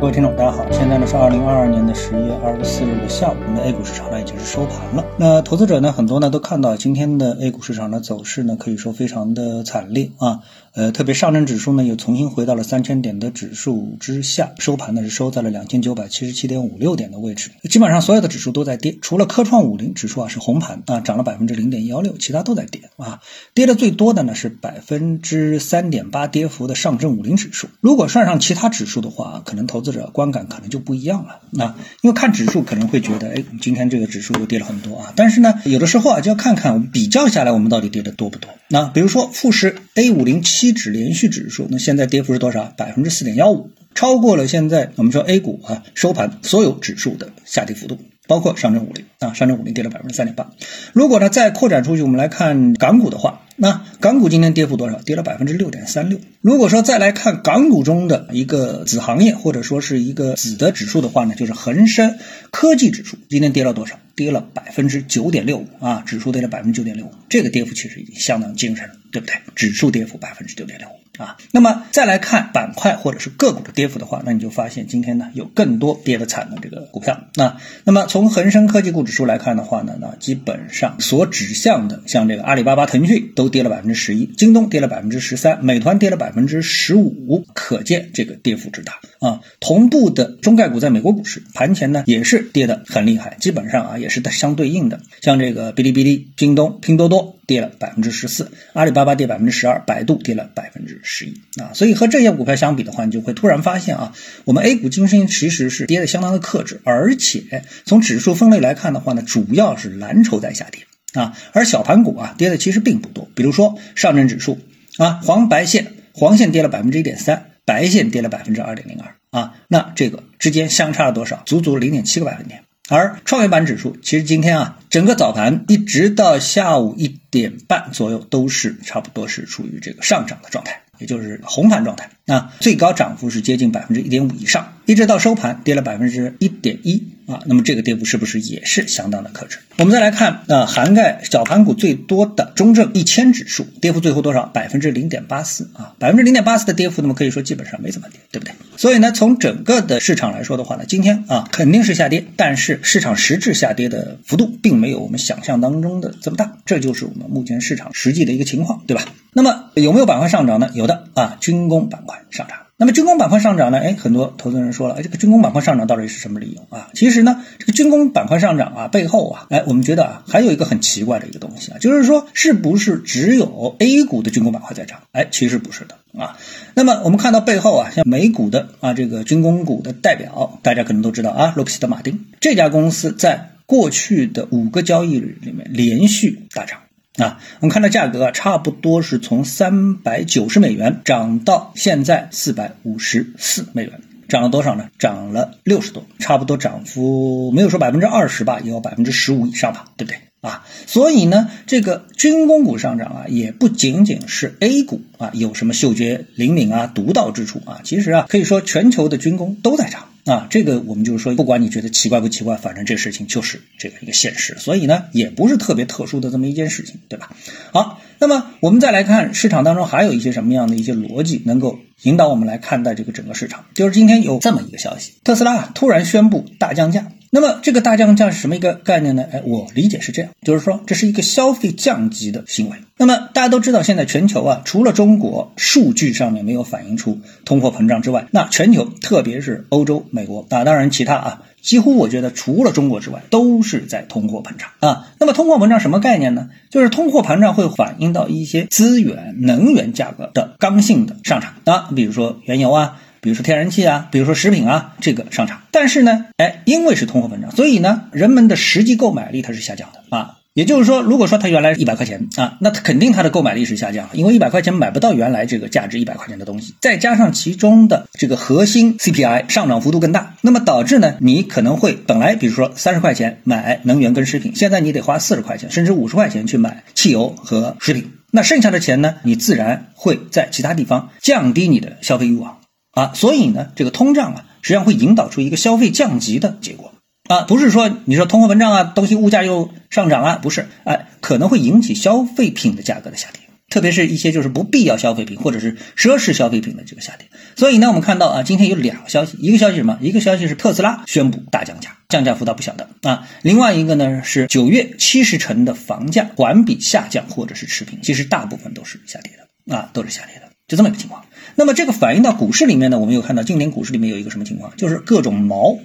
各位听众，大家好，现在呢是二零二二年的十月二十四日的下午，我们的 A 股市场呢已经是收盘了。那投资者呢很多呢都看到今天的 A 股市场的走势呢可以说非常的惨烈啊，呃，特别上证指数呢又重新回到了三千点的指数之下，收盘呢是收在了两千九百七十七点五六点的位置，基本上所有的指数都在跌，除了科创五零指数啊是红盘啊涨了百分之零点幺六，其他都在跌啊，跌的最多的呢是百分之三点八跌幅的上证五零指数，如果算上其他指数的话，可能投资。者观感可能就不一样了，那因为看指数可能会觉得，哎，今天这个指数又跌了很多啊。但是呢，有的时候啊，就要看看我们比较下来，我们到底跌的多不多。那比如说富时 A 五零七指连续指数，那现在跌幅是多少？百分之四点幺五，超过了现在我们说 A 股啊收盘所有指数的下跌幅度。包括上证五零啊，上证五零跌了百分之三点八。如果呢再扩展出去，我们来看港股的话，那港股今天跌幅多少？跌了百分之六点三六。如果说再来看港股中的一个子行业或者说是一个子的指数的话呢，就是恒生科技指数，今天跌了多少？跌了百分之九点六五啊，指数跌了百分之九点六五，这个跌幅其实已经相当惊人了，对不对？指数跌幅百分之九点六五。啊，那么再来看板块或者是个股的跌幅的话，那你就发现今天呢有更多跌得惨的这个股票。那那么从恒生科技股指数来看的话呢，那基本上所指向的，像这个阿里巴巴、腾讯都跌了百分之十一，京东跌了百分之十三，美团跌了百分之十五，可见这个跌幅之大啊。同步的中概股在美国股市盘前呢也是跌得很厉害，基本上啊也是相对应的，像这个哔哩哔哩、京东、拼多多。跌了百分之十四，阿里巴巴跌百分之十二，百度跌了百分之十一啊，所以和这些股票相比的话，你就会突然发现啊，我们 A 股今天其实是跌的相当的克制，而且从指数分类来看的话呢，主要是蓝筹在下跌啊，而小盘股啊跌的其实并不多，比如说上证指数啊，黄白线，黄线跌了百分之一点三，白线跌了百分之二点零二啊，那这个之间相差了多少？足足零点七个百分点。而创业板指数其实今天啊，整个早盘一直到下午一点半左右，都是差不多是处于这个上涨的状态，也就是红盘状态。那，最高涨幅是接近百分之一点五以上，一直到收盘跌了百分之一点一啊。那么这个跌幅是不是也是相当的克制？我们再来看啊，涵盖小盘股最多的中证一千指数，跌幅最后多少？百分之零点八四啊，百分之零点八四的跌幅，那么可以说基本上没怎么跌，对不对？所以呢，从整个的市场来说的话呢，今天啊肯定是下跌，但是市场实质下跌的幅度并没有我们想象当中的这么大，这就是我们目前市场实际的一个情况，对吧？那么有没有板块上涨呢？有的啊，军工板块。上涨，那么军工板块上涨呢？哎，很多投资人说了，哎，这个军工板块上涨到底是什么理由啊？其实呢，这个军工板块上涨啊，背后啊，哎，我们觉得啊，还有一个很奇怪的一个东西啊，就是说，是不是只有 A 股的军工板块在涨？哎，其实不是的啊。那么我们看到背后啊，像美股的啊这个军工股的代表，大家可能都知道啊，洛克希德马丁这家公司在过去的五个交易日里面连续大涨。啊，我们看到价格啊，差不多是从三百九十美元涨到现在四百五十四美元，涨了多少呢？涨了六十多，差不多涨幅没有说百分之二十吧，也有百分之十五以上吧，对不对？啊，所以呢，这个军工股上涨啊，也不仅仅是 A 股啊有什么嗅觉灵敏啊、独到之处啊，其实啊，可以说全球的军工都在涨。啊，这个我们就是说，不管你觉得奇怪不奇怪，反正这事情就是这个一个现实，所以呢，也不是特别特殊的这么一件事情，对吧？好，那么我们再来看市场当中还有一些什么样的一些逻辑能够引导我们来看待这个整个市场，就是今天有这么一个消息，特斯拉突然宣布大降价。那么这个大降价是什么一个概念呢？哎，我理解是这样，就是说这是一个消费降级的行为。那么大家都知道，现在全球啊，除了中国数据上面没有反映出通货膨胀之外，那全球特别是欧洲、美国啊，当然其他啊，几乎我觉得除了中国之外，都是在通货膨胀啊。那么通货膨胀什么概念呢？就是通货膨胀会反映到一些资源、能源价格的刚性的上涨啊，比如说原油啊。比如说天然气啊，比如说食品啊，这个上涨。但是呢，哎，因为是通货膨胀，所以呢，人们的实际购买力它是下降的啊。也就是说，如果说它原来一百块钱啊，那它肯定它的购买力是下降了，因为一百块钱买不到原来这个价值一百块钱的东西。再加上其中的这个核心 CPI 上涨幅度更大，那么导致呢，你可能会本来比如说三十块钱买能源跟食品，现在你得花四十块钱甚至五十块钱去买汽油和食品。那剩下的钱呢，你自然会在其他地方降低你的消费欲望。啊，所以呢，这个通胀啊，实际上会引导出一个消费降级的结果啊，不是说你说通货膨胀啊，东西物价又上涨啊，不是，哎，可能会引起消费品的价格的下跌特别是一些就是不必要消费品或者是奢侈消费品的这个下跌。所以呢，我们看到啊，今天有两个消息，一个消息什么？一个消息是特斯拉宣布大降价，降价幅度不小的啊。另外一个呢是九月七十城的房价环比下降或者是持平，其实大部分都是下跌的啊，都是下跌的，就这么一个情况。那么这个反映到股市里面呢，我们又看到今年股市里面有一个什么情况，就是各种毛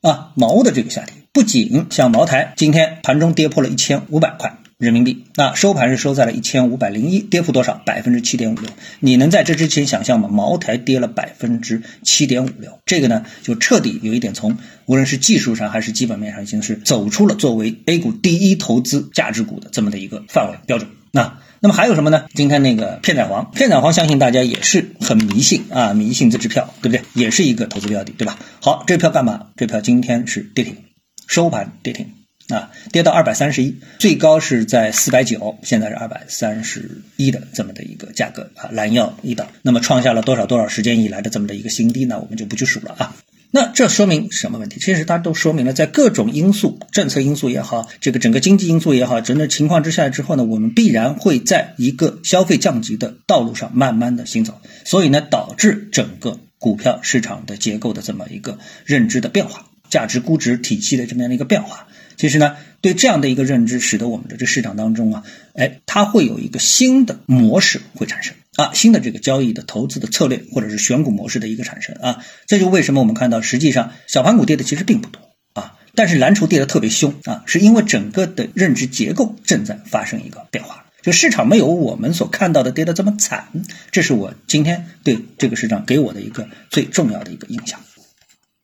啊毛的这个下跌，不仅像茅台今天盘中跌破了一千五百块。人民币那收盘是收在了一千五百零一，跌幅多少？百分之七点五六。你能在这之前想象吗？茅台跌了百分之七点五六，这个呢就彻底有一点从无论是技术上还是基本面上，已经是走出了作为 A 股第一投资价值股的这么的一个范围标准。那那么还有什么呢？今天那个片仔癀，片仔癀相信大家也是很迷信啊，迷信这支票，对不对？也是一个投资标的，对吧？好，这票干嘛？这票今天是跌停，收盘跌停。啊，跌到二百三十一，最高是在四百九，现在是二百三十一的这么的一个价格啊，拦腰一档，那么创下了多少多少时间以来的这么的一个新低呢？我们就不去数了啊。那这说明什么问题？其实它都说明了，在各种因素、政策因素也好，这个整个经济因素也好，整个情况之下之后呢，我们必然会在一个消费降级的道路上慢慢的行走，所以呢，导致整个股票市场的结构的这么一个认知的变化，价值估值体系的这么样的一个变化。其实呢，对这样的一个认知，使得我们的这市场当中啊，哎，它会有一个新的模式会产生啊，新的这个交易的投资的策略或者是选股模式的一个产生啊，这就为什么我们看到实际上小盘股跌的其实并不多啊，但是蓝筹跌的特别凶啊，是因为整个的认知结构正在发生一个变化，就市场没有我们所看到的跌的这么惨，这是我今天对这个市场给我的一个最重要的一个印象。